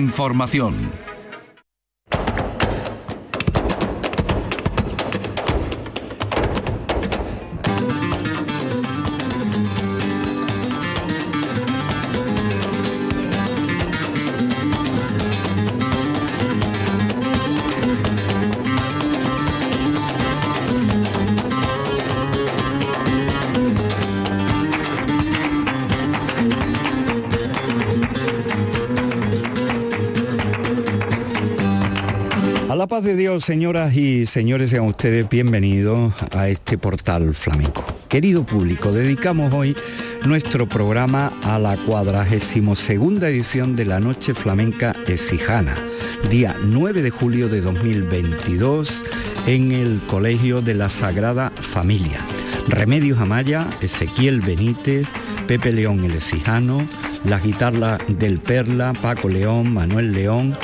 Información. Señoras y señores, sean ustedes bienvenidos a este portal flamenco. Querido público, dedicamos hoy nuestro programa a la cuadragésimo segunda edición de la Noche Flamenca Ecijana, día 9 de julio de 2022, en el Colegio de la Sagrada Familia. Remedios Amaya, Ezequiel Benítez, Pepe León el Ecijano, la guitarra del Perla, Paco León, Manuel León,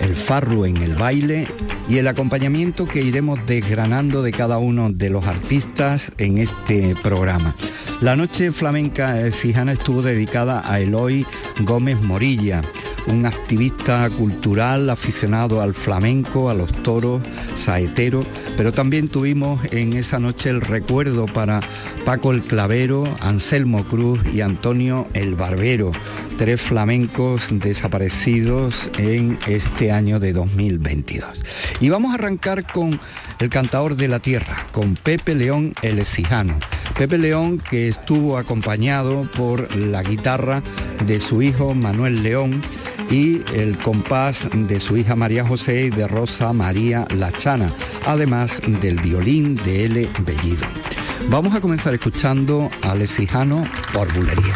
el farru en el baile y el acompañamiento que iremos desgranando de cada uno de los artistas en este programa. La noche flamenca cijana estuvo dedicada a Eloy Gómez Morilla, un activista cultural aficionado al flamenco, a los toros, saetero, pero también tuvimos en esa noche el recuerdo para Paco el Clavero, Anselmo Cruz y Antonio el Barbero, tres flamencos desaparecidos en este año de 2022. Y vamos a arrancar con el cantador de la tierra, con Pepe León el Ecijano. Pepe León que estuvo acompañado por la guitarra de su hijo Manuel León y el compás de su hija María José y de Rosa María Lachana, además del violín de L. Bellido. Vamos a comenzar escuchando a Lesijano por bulería.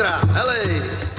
Diviso el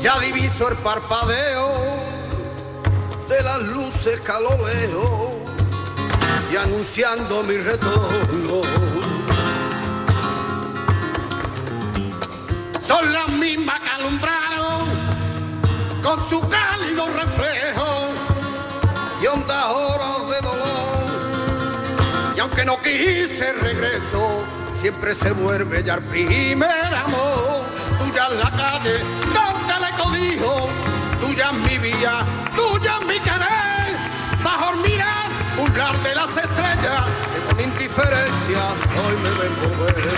Ya diviso el parpadeo de las luces caloleo y anunciando mi retorno. Son las mismas que alumbraron con su cálido reflejo y ondas horas de dolor y aunque no quise regreso, siempre se vuelve ya el primer amor. Tuya en la calle, donde le codijo, tuya en mi vida, tuya en mi querer. Bajo mirar, burlar de las estrellas, que con indiferencia hoy me vengo ver.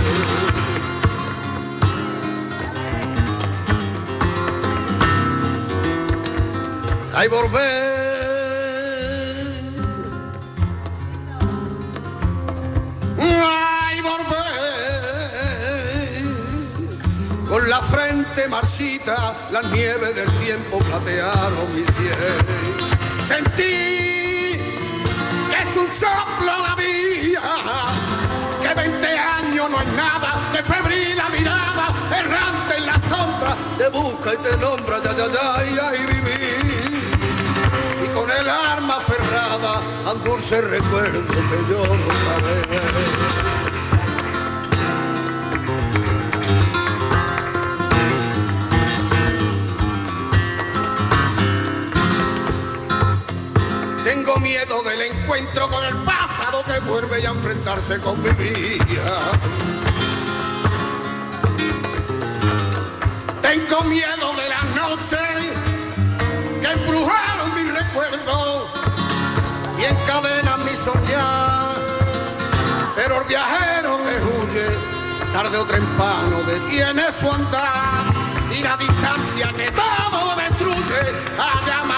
Ay, volver Con la frente marchita, la nieve del tiempo platearon mi cielo. Sentí que es un soplo la vida, que 20 años no es nada, que febril la mirada, errante en la sombra, te busca y te nombra, ya, ya, ya, y ahí viví. Y con el arma aferrada, al dulce recuerdo que yo no sabía. Tengo miedo del encuentro con el pasado que vuelve a enfrentarse con mi vida. Tengo miedo de las noches que embrujaron mi recuerdo y encadenan mi soñar. Pero el viajero que huye, tarde o temprano detiene su andar y la distancia que todo destruye allá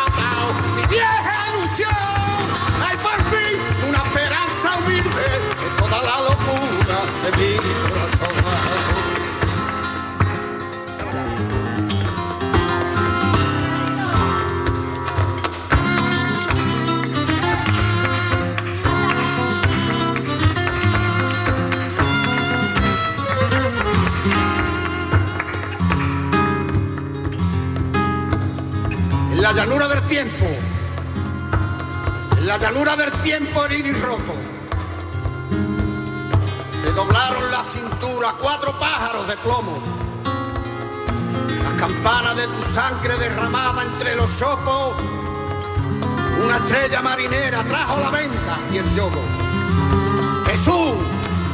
llanura del tiempo, en la llanura del tiempo herido y roto, te doblaron la cintura cuatro pájaros de plomo. Las campanas de tu sangre derramada entre los sopos, una estrella marinera trajo la venta y el yodo. Jesús,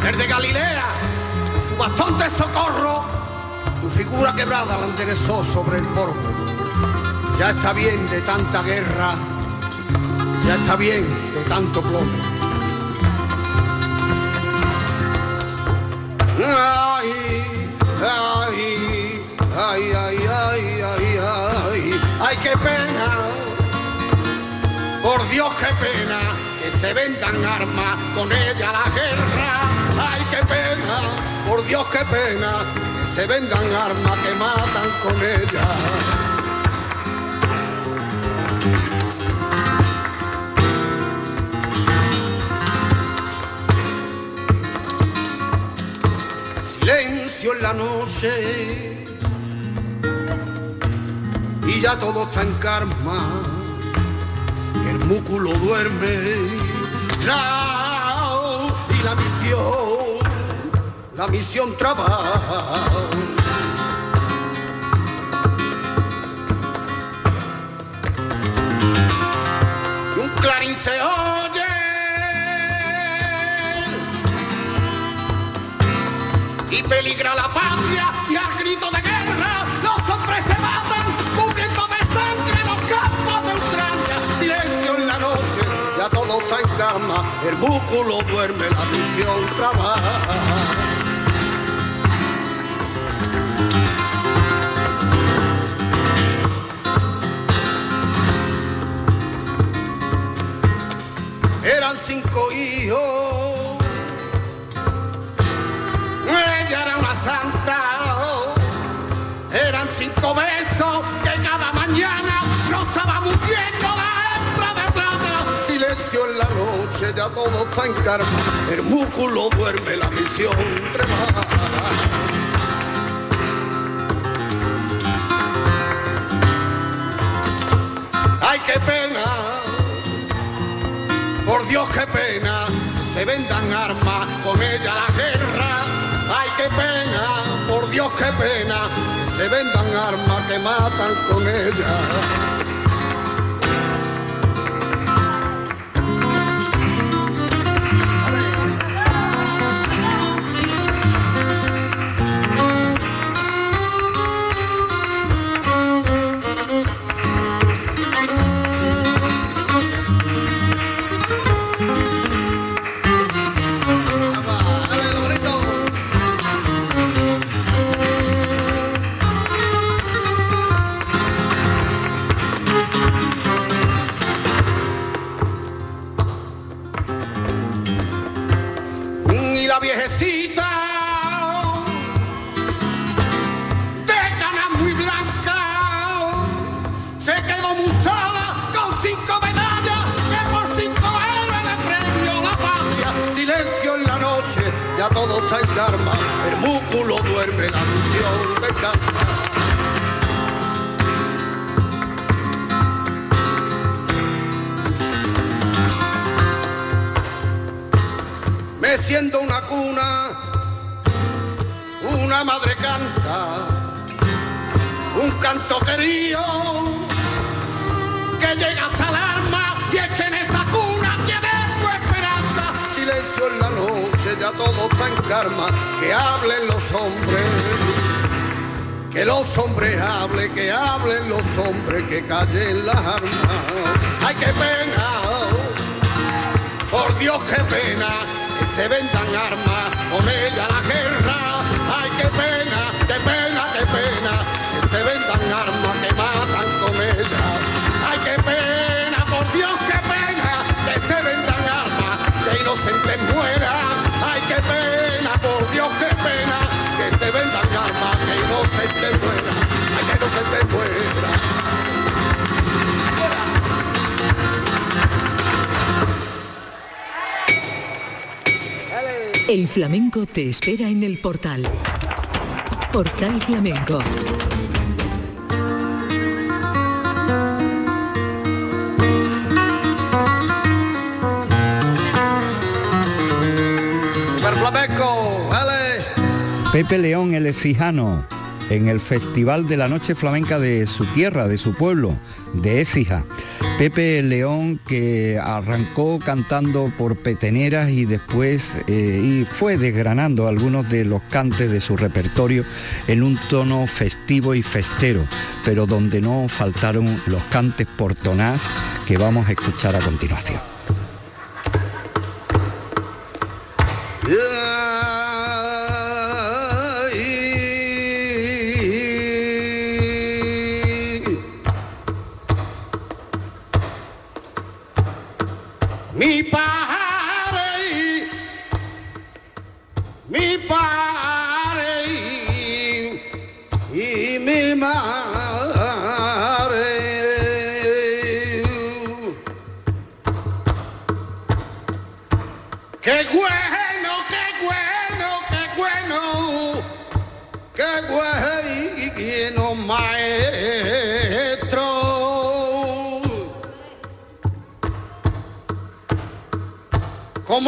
el de Galilea, su bastón de socorro, tu figura quebrada la enderezó sobre el polvo. Ya está bien de tanta guerra, ya está bien de tanto plomo. Ay, ay, ay, ay, ay, ay, ay, ay, qué pena, por Dios qué pena, que se vendan armas con ella la guerra. Ay, qué pena, por Dios qué pena, que se vendan armas que matan con ella. La noche y ya todo está en karma. El músculo duerme y la misión, la misión trabaja. Un clarín peligra la patria y al grito de guerra los hombres se matan cubriendo de sangre los campos de Ucrania. Silencio en la noche ya todo está en calma el músculo duerme la misión trabaja. Eran cinco hijos santa. Eran cinco besos que cada mañana rozaba muriendo la hembra de plata. Silencio en la noche, ya todo está en karma. El músculo duerme, la misión trabaja. Ay, qué pena, por Dios, qué pena, se vendan armas con ella la guerra. Ay, qué pena, por Dios, qué pena, que se vendan armas que matan con ella. El flamenco te espera en el portal. Portal Flamenco. Pepe León el Ecijano en el Festival de la Noche Flamenca de su tierra, de su pueblo, de Écija. Pepe León que arrancó cantando por peteneras y después eh, y fue desgranando algunos de los cantes de su repertorio en un tono festivo y festero, pero donde no faltaron los cantes portonás que vamos a escuchar a continuación.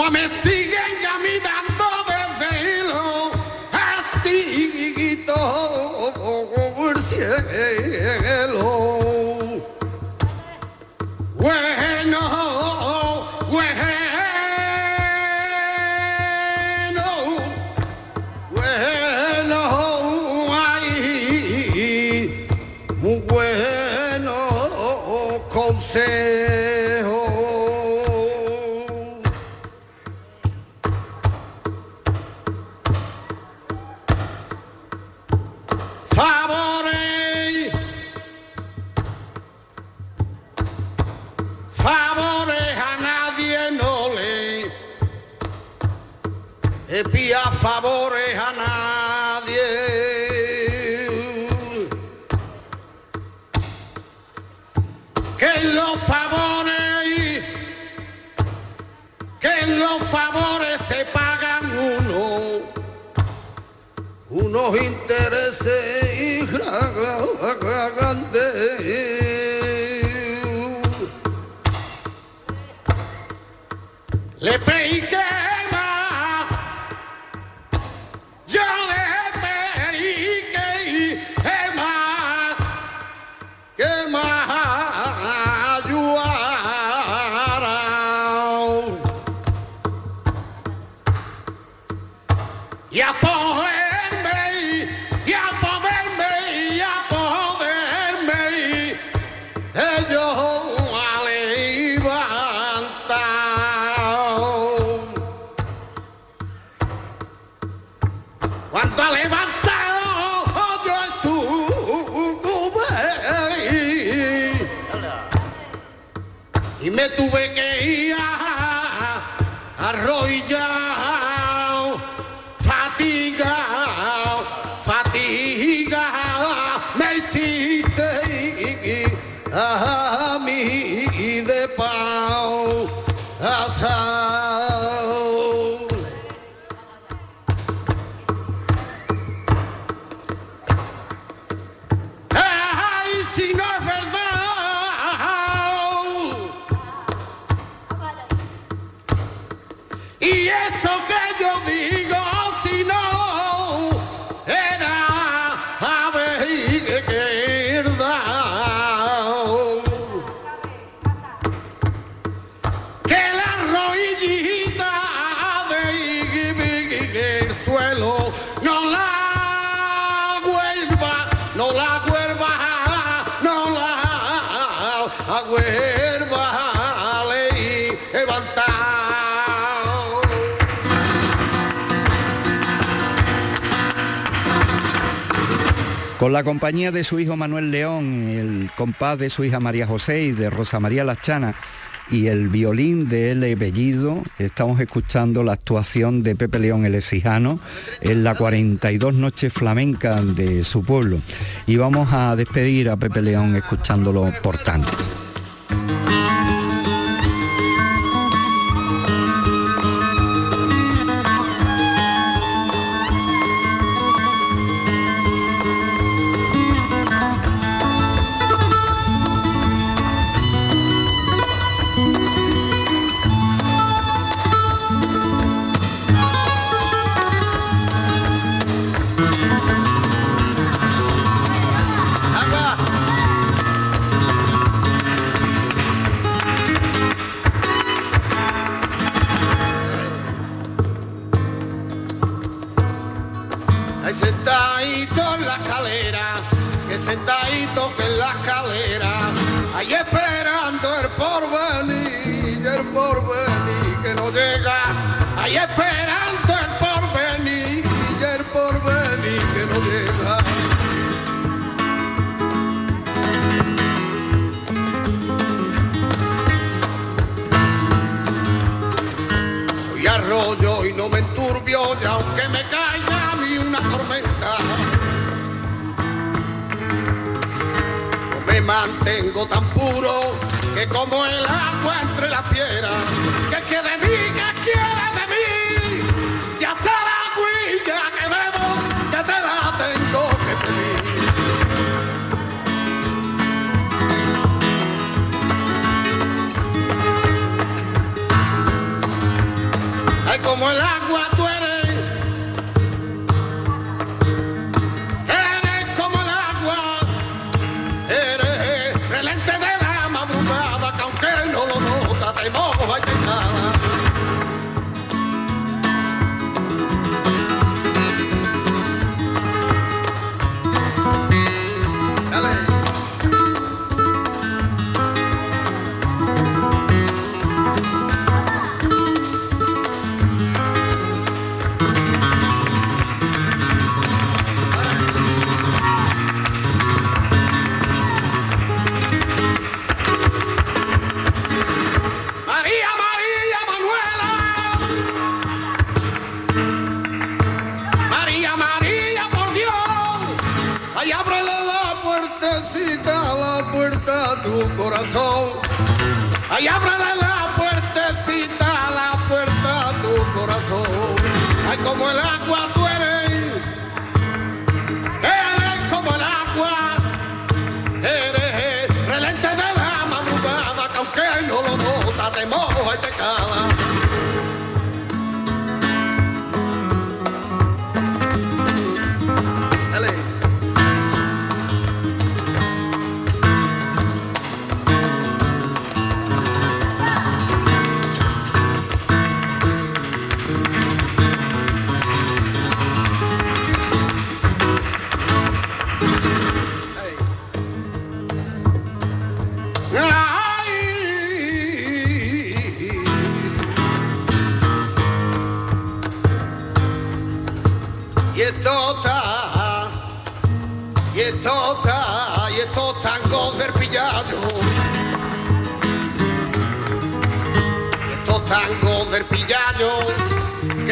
Como me tuve que ir a arroillar, Con la compañía de su hijo Manuel León, el compás de su hija María José y de Rosa María Lachana y el violín de L. Bellido, estamos escuchando la actuación de Pepe León el Ecijano en la 42 noches flamenca de su pueblo. Y vamos a despedir a Pepe León escuchándolo por tanto.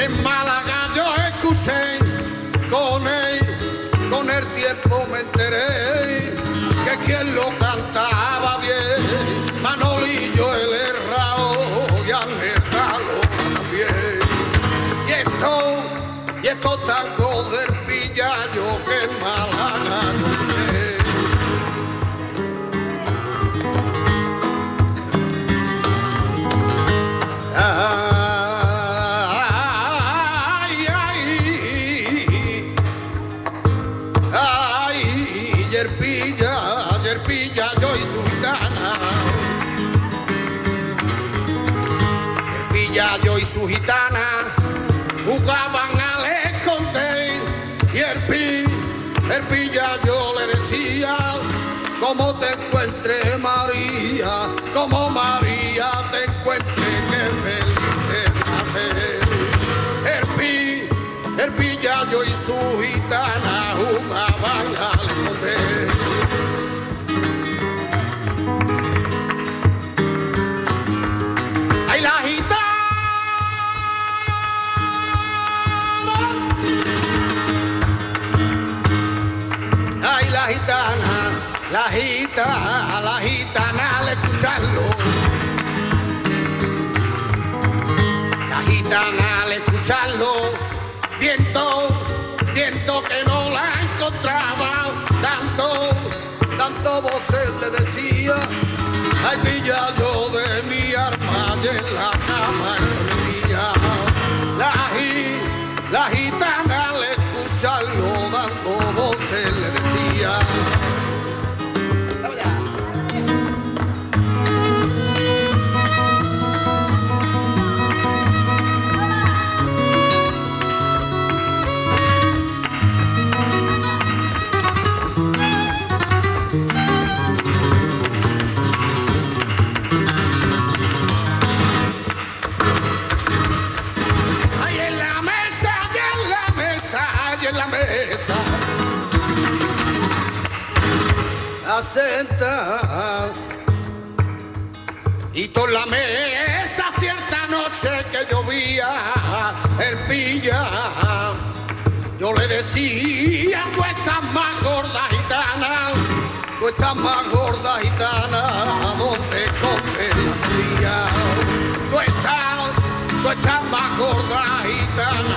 en Málaga yo escuché, con él, con el tiempo me enteré, que quien lo canta yo y su gitana una van a ¡Ay, la gitana! ¡Ay, la gitana! La gitana, la gitana al escucharlo. La gitana al escucharlo, viento altavoces le decía, ay pilla yo de mi arma y en la cama mía. La, la gitana al escucharlo Y toda la mesa cierta noche que llovía el pilla. Yo le decía, tú estás más gorda gitana, tú estás más gorda gitana, donde comes la cría. Tú estás, tú estás más gorda gitana,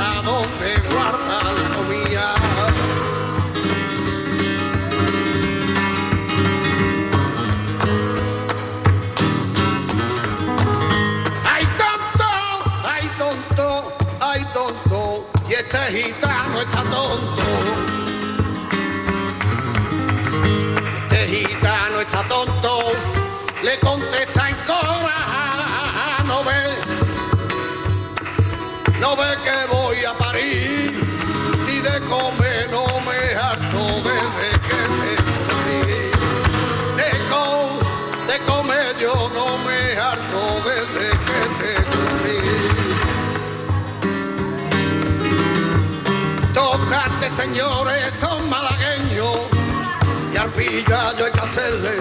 le contesta en cora, no ve, no ve que voy a parir, si de comer no me harto desde que me conocí. De, co- de comer yo no me harto desde que te conocí. Tocante, señores, son malagueños y al pillallo hay que hacerle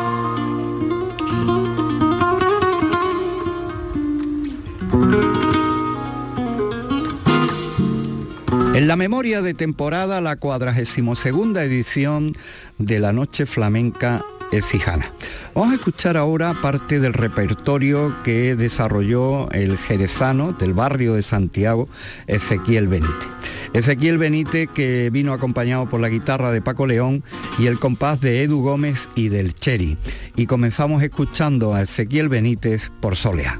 En la memoria de temporada, la 42 edición de la Noche Flamenca Ecijana. Vamos a escuchar ahora parte del repertorio que desarrolló el jerezano del barrio de Santiago, Ezequiel Benítez. Ezequiel Benítez que vino acompañado por la guitarra de Paco León y el compás de Edu Gómez y del Cheri. Y comenzamos escuchando a Ezequiel Benítez por Solea.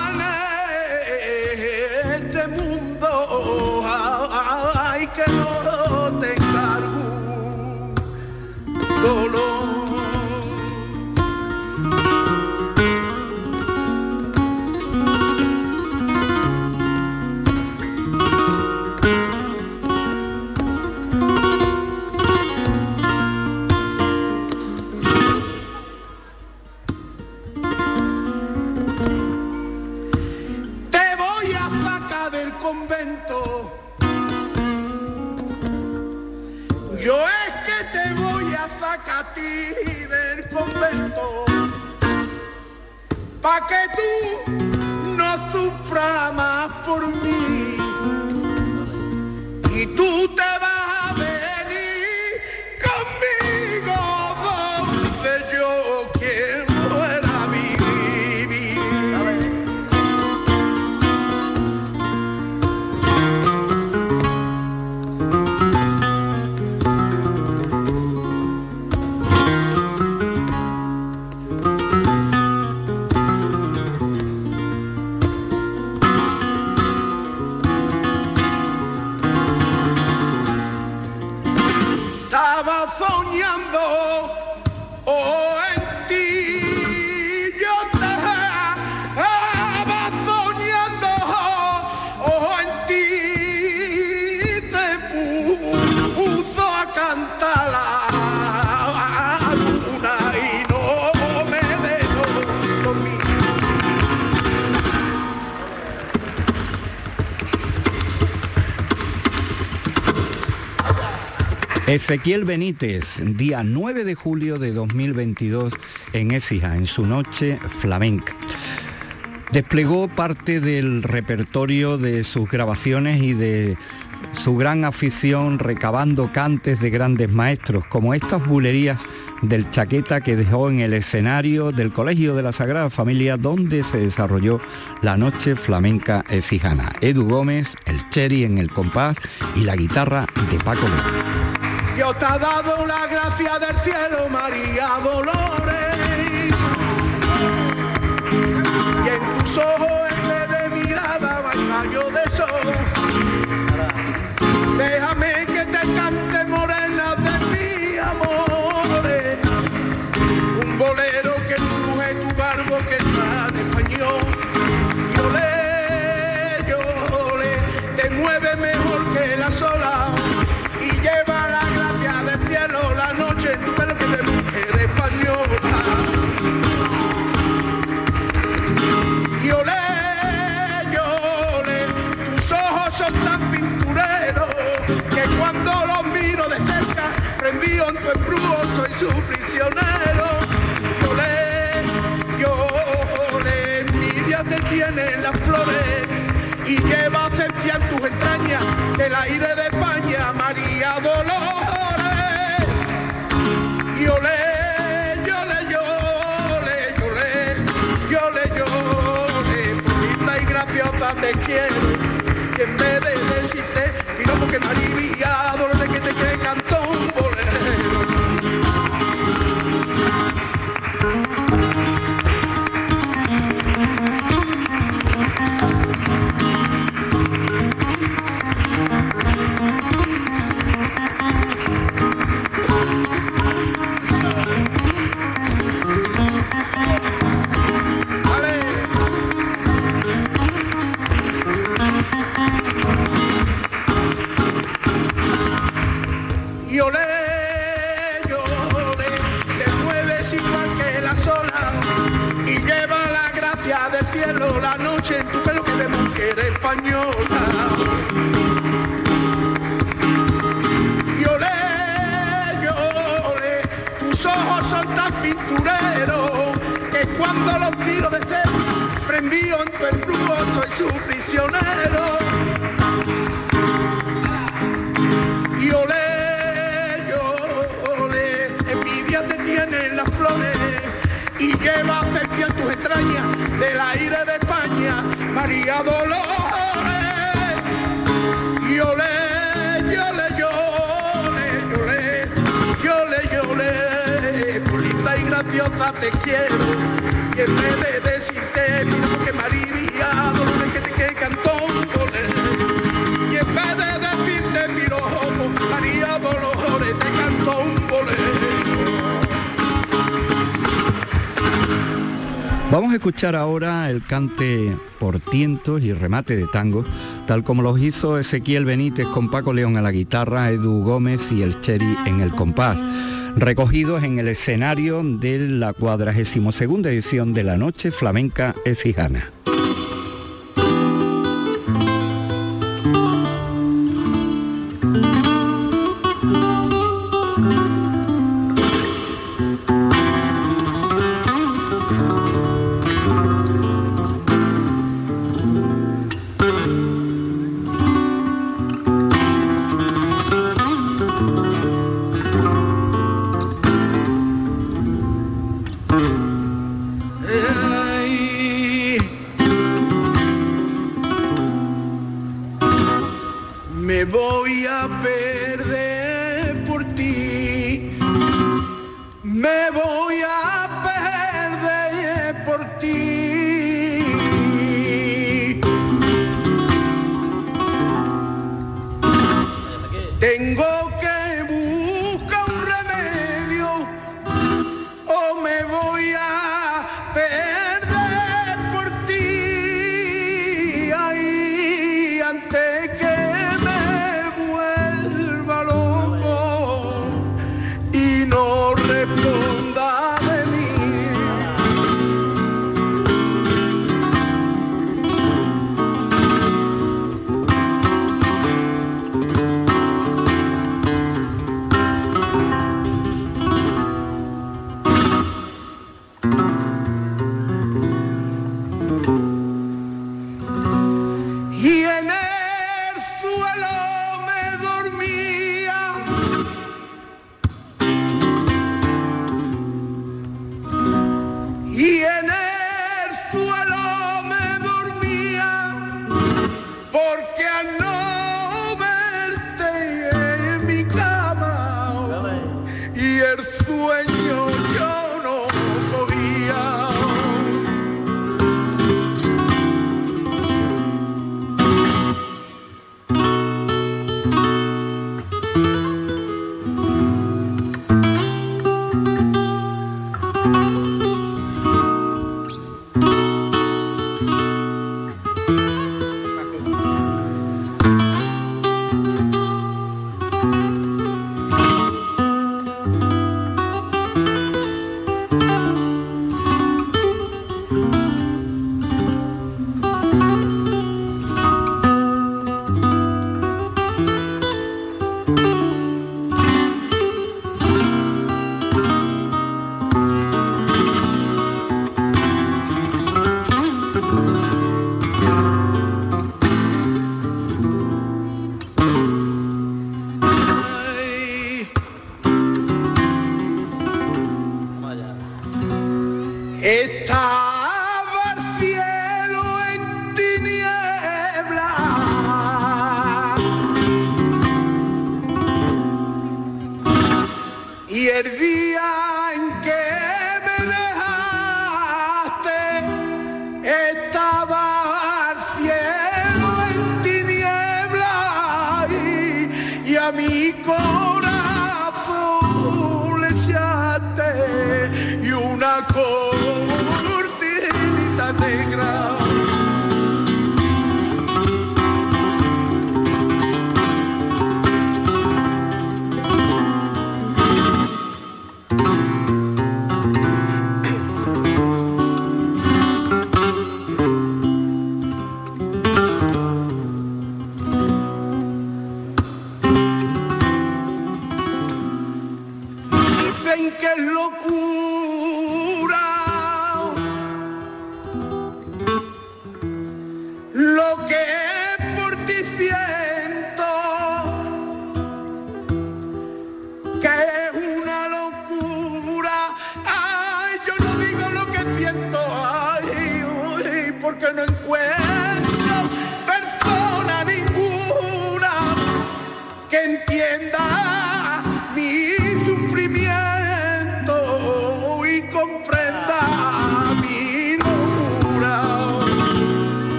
pa' que tú no sufras más por mí. Y tú te Ezequiel Benítez, día 9 de julio de 2022 en Écija, en su noche flamenca. Desplegó parte del repertorio de sus grabaciones y de su gran afición recabando cantes de grandes maestros, como estas bulerías del chaqueta que dejó en el escenario del Colegio de la Sagrada Familia donde se desarrolló la noche flamenca ecijana. Edu Gómez, el cherry en el compás y la guitarra de Paco Dios te ha dado la gracia del cielo, María Dolores. Rendido en tu embrujo, soy su prisionero. Y olé, y envidia te tiene las flores y lleva esencia en tus entrañas el aire de España, María Dolor yo le, yo le, yo le, yo le, yo le, yo le, bonita y graciosa te quiero, y en vez española. Y olé, olé, tus ojos son tan pintureros que cuando los miro de cerca, prendido en tu embrujo, soy su prisionero. Y olé, olé, envidia te tienen las flores y lleva afección tus extrañas del aire de María Dolores. Y olé, yole, yole, yole, yole, yole, por linda y graciosa te quiero. Y en vez de decirte, mira que María Dolores que te que cantó olé. Y en vez de Vamos a escuchar ahora el cante por tientos y remate de tango, tal como los hizo Ezequiel Benítez con Paco León a la guitarra, Edu Gómez y el Cherry en el compás, recogidos en el escenario de la 42 edición de la Noche Flamenca Ecijana.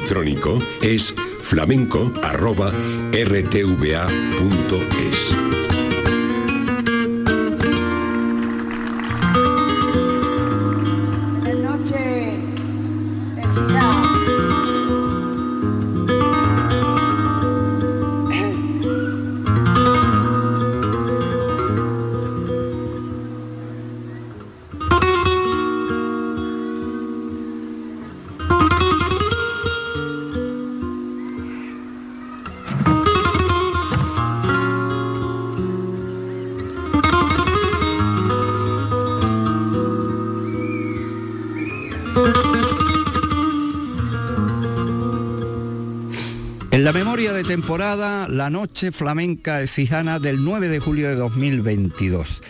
Electrónico es flamenco.rtva.es. temporada La Noche Flamenca Exijana del 9 de julio de 2022.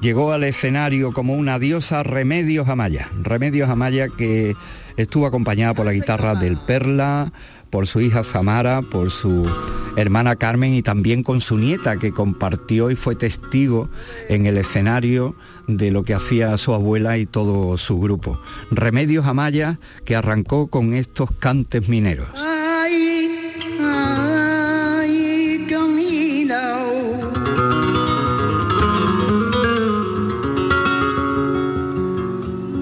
Llegó al escenario como una diosa Remedios Amaya. Remedios Amaya que estuvo acompañada por la guitarra del Perla, por su hija Samara, por su hermana Carmen y también con su nieta que compartió y fue testigo en el escenario de lo que hacía su abuela y todo su grupo. Remedios Amaya que arrancó con estos cantes mineros.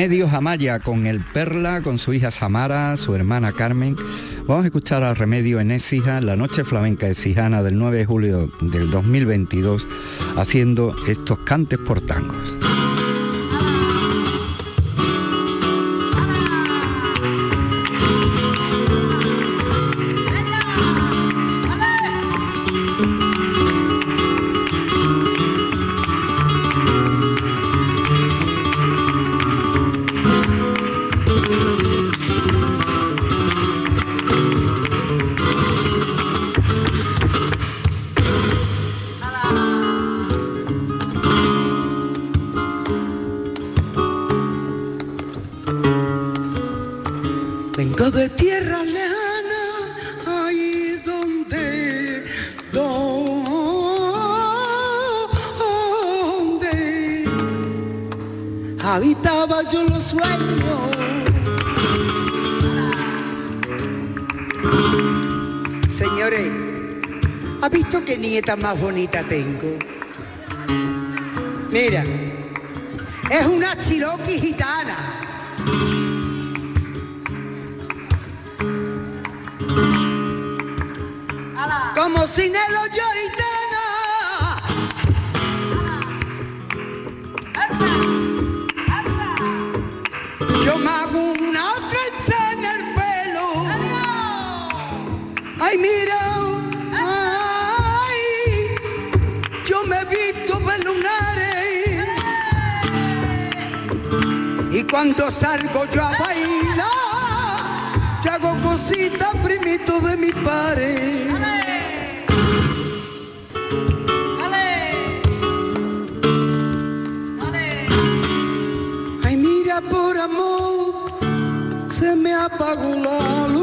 Remedios Amaya con el Perla, con su hija Samara, su hermana Carmen. Vamos a escuchar a Remedio en Écija, la noche flamenca de Sijana del 9 de julio del 2022, haciendo estos cantes por tangos. Más bonita tengo. Mira, es una chiroqui gitana. Como sin el gitana. Yo me hago una trenza en el pelo. Ay, mira. Cuando salgo yo a bailar, yo hago cositas primito de mi padre. Ay, mira por amor, se me apagó la luna.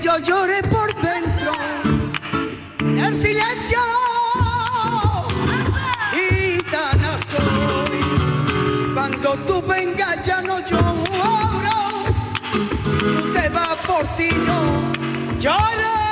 Yo lloré por dentro, en el silencio, y tan soy. Cuando tú vengas ya no lloro, tú te vas por ti, yo lloro.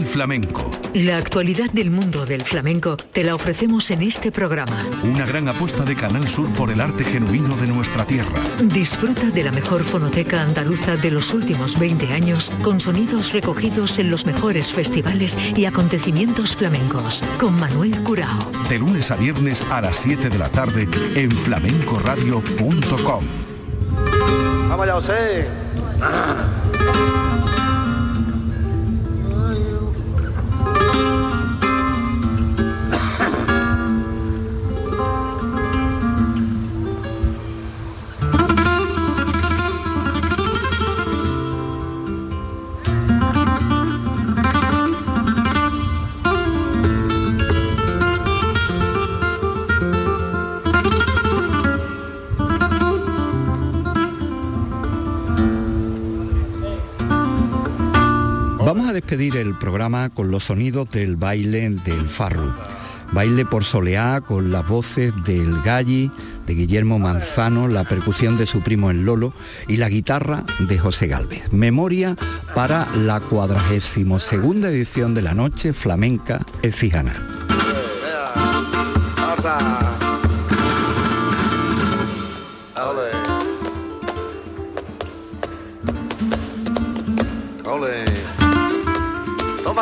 Flamenco. La actualidad del mundo del flamenco te la ofrecemos en este programa. Una gran apuesta de Canal Sur por el arte genuino de nuestra tierra. Disfruta de la mejor fonoteca andaluza de los últimos 20 años con sonidos recogidos en los mejores festivales y acontecimientos flamencos con Manuel Curao. De lunes a viernes a las 7 de la tarde en flamencoradio.com. Vamos allá, José. Despedir el programa con los sonidos del baile del Farru. Baile por soleá con las voces del Galli, de Guillermo Manzano, la percusión de su primo el Lolo y la guitarra de José Galvez. Memoria para la cuadragésimo segunda edición de la noche flamenca Ecijana.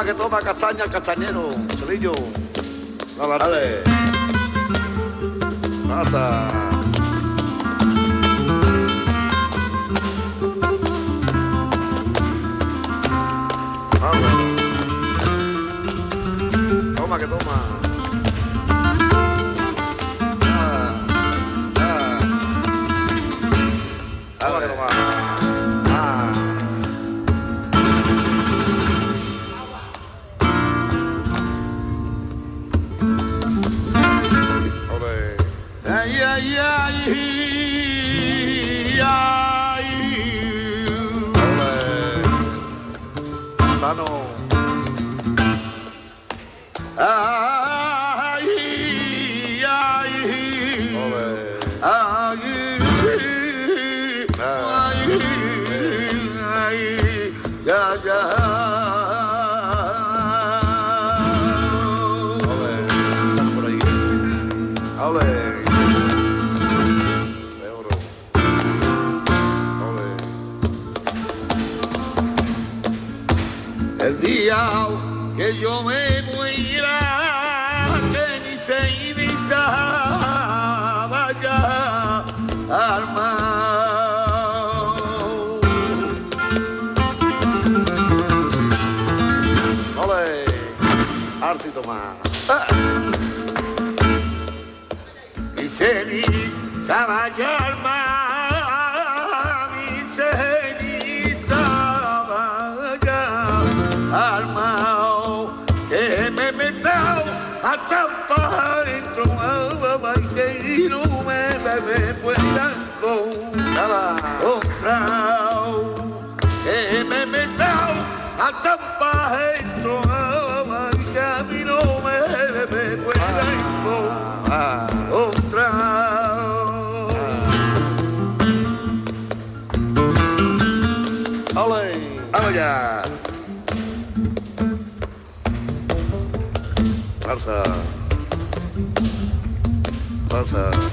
que toma, castaña, castañero, celillo. Dale. Pasa. Toma que toma. Ah, ah. Toma que toma. tomar. Ah. Miseri, salsa.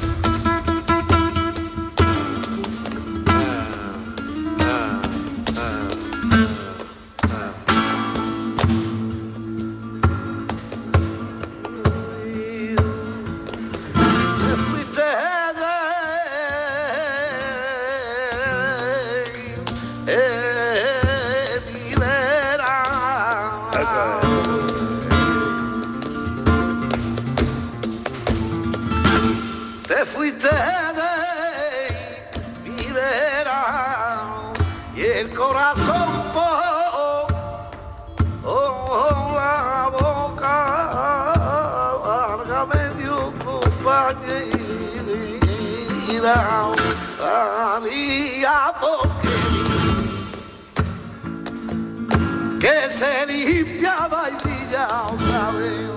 Que se limpiaba y brillaba otra vez.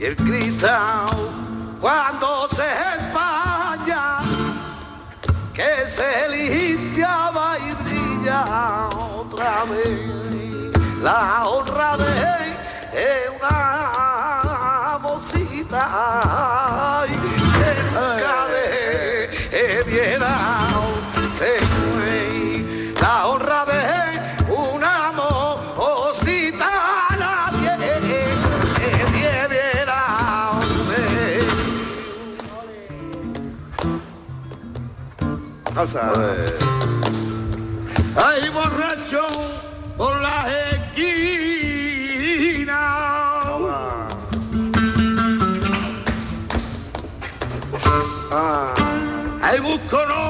Y el cristal cuando se empaña que se limpiaba y brilla otra vez la Ay, borracho por la esquina. Ay, busco no